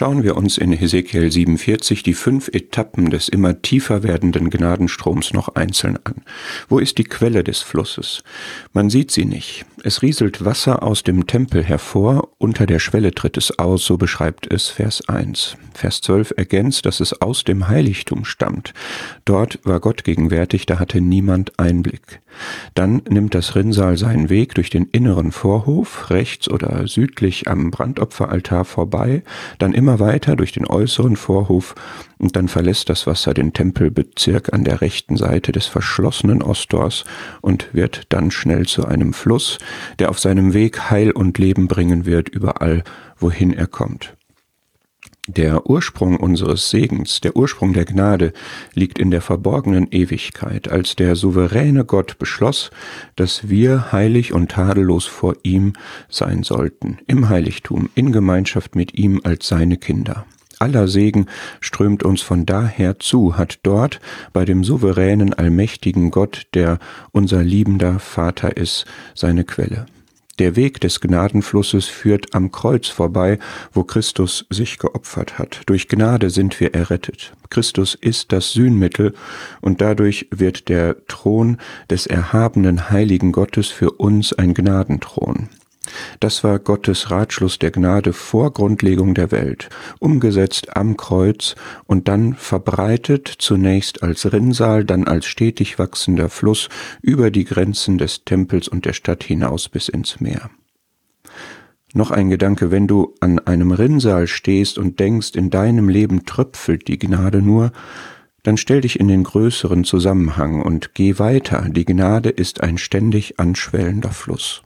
Schauen wir uns in Hesekiel 47 die fünf Etappen des immer tiefer werdenden Gnadenstroms noch einzeln an. Wo ist die Quelle des Flusses? Man sieht sie nicht. Es rieselt Wasser aus dem Tempel hervor, unter der Schwelle tritt es aus, so beschreibt es Vers 1. Vers 12 ergänzt, dass es aus dem Heiligtum stammt. Dort war Gott gegenwärtig, da hatte niemand Einblick. Dann nimmt das Rinnsal seinen Weg durch den inneren Vorhof, rechts oder südlich am Brandopferaltar vorbei, dann immer weiter durch den äußeren Vorhof und dann verlässt das Wasser den Tempelbezirk an der rechten Seite des verschlossenen Osttors und wird dann schnell zu einem Fluss, der auf seinem Weg Heil und Leben bringen wird überall, wohin er kommt. Der Ursprung unseres Segens, der Ursprung der Gnade liegt in der verborgenen Ewigkeit, als der souveräne Gott beschloss, dass wir heilig und tadellos vor ihm sein sollten, im Heiligtum, in Gemeinschaft mit ihm als seine Kinder. Aller Segen strömt uns von daher zu, hat dort bei dem souveränen, allmächtigen Gott, der unser liebender Vater ist, seine Quelle. Der Weg des Gnadenflusses führt am Kreuz vorbei, wo Christus sich geopfert hat. Durch Gnade sind wir errettet. Christus ist das Sühnmittel und dadurch wird der Thron des erhabenen heiligen Gottes für uns ein Gnadenthron. Das war Gottes Ratschluss der Gnade vor Grundlegung der Welt, umgesetzt am Kreuz und dann verbreitet zunächst als Rinnsal, dann als stetig wachsender Fluss über die Grenzen des Tempels und der Stadt hinaus bis ins Meer. Noch ein Gedanke, wenn du an einem Rinnsal stehst und denkst, in deinem Leben tröpfelt die Gnade nur, dann stell dich in den größeren Zusammenhang und geh weiter. Die Gnade ist ein ständig anschwellender Fluss.